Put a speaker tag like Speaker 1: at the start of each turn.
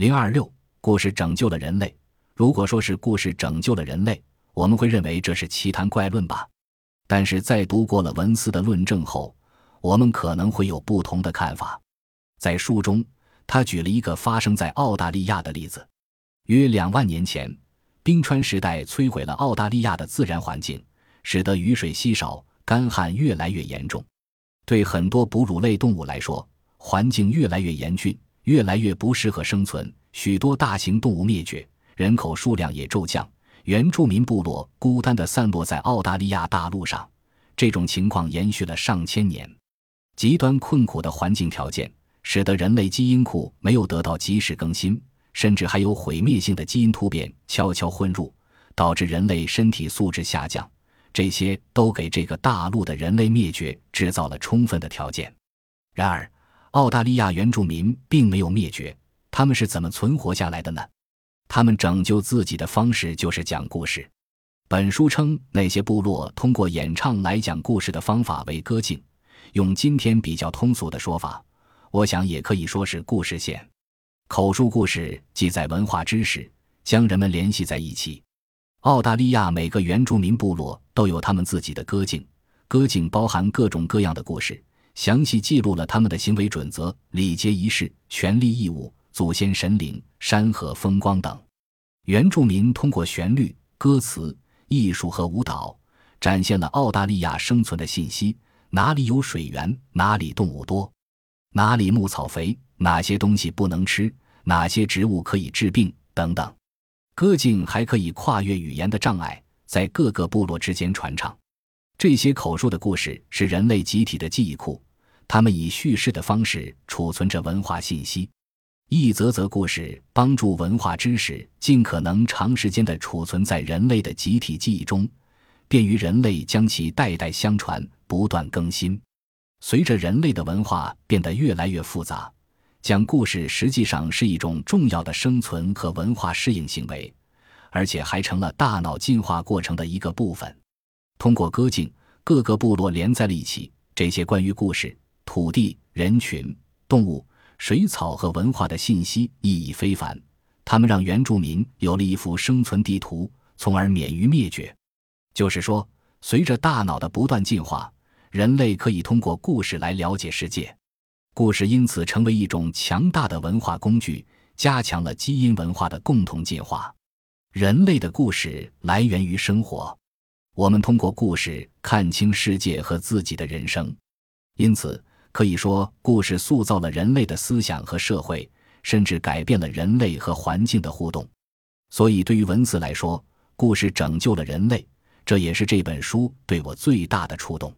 Speaker 1: 零二六，故事拯救了人类。如果说是故事拯救了人类，我们会认为这是奇谈怪论吧？但是在读过了文斯的论证后，我们可能会有不同的看法。在书中，他举了一个发生在澳大利亚的例子：约两万年前，冰川时代摧毁了澳大利亚的自然环境，使得雨水稀少、干旱越来越严重。对很多哺乳类动物来说，环境越来越严峻。越来越不适合生存，许多大型动物灭绝，人口数量也骤降，原住民部落孤单地散落在澳大利亚大陆上。这种情况延续了上千年，极端困苦的环境条件使得人类基因库没有得到及时更新，甚至还有毁灭性的基因突变悄悄混入，导致人类身体素质下降。这些都给这个大陆的人类灭绝制造了充分的条件。然而，澳大利亚原住民并没有灭绝，他们是怎么存活下来的呢？他们拯救自己的方式就是讲故事。本书称那些部落通过演唱来讲故事的方法为歌镜，用今天比较通俗的说法，我想也可以说是故事线。口述故事记载文化知识，将人们联系在一起。澳大利亚每个原住民部落都有他们自己的歌镜，歌镜包含各种各样的故事。详细记录了他们的行为准则、礼节仪式、权利义务、祖先神灵、山河风光等。原住民通过旋律、歌词、艺术和舞蹈，展现了澳大利亚生存的信息：哪里有水源，哪里动物多；哪里牧草肥，哪些东西不能吃，哪些植物可以治病等等。歌境还可以跨越语言的障碍，在各个部落之间传唱。这些口述的故事是人类集体的记忆库，他们以叙事的方式储存着文化信息。一则则故事帮助文化知识尽可能长时间地储存在人类的集体记忆中，便于人类将其代代相传、不断更新。随着人类的文化变得越来越复杂，讲故事实际上是一种重要的生存和文化适应行为，而且还成了大脑进化过程的一个部分。通过歌境，各个部落连在了一起。这些关于故事、土地、人群、动物、水草和文化的信息意义非凡。他们让原住民有了一幅生存地图，从而免于灭绝。就是说，随着大脑的不断进化，人类可以通过故事来了解世界。故事因此成为一种强大的文化工具，加强了基因文化的共同进化。人类的故事来源于生活。我们通过故事看清世界和自己的人生，因此可以说，故事塑造了人类的思想和社会，甚至改变了人类和环境的互动。所以，对于文字来说，故事拯救了人类，这也是这本书对我最大的触动。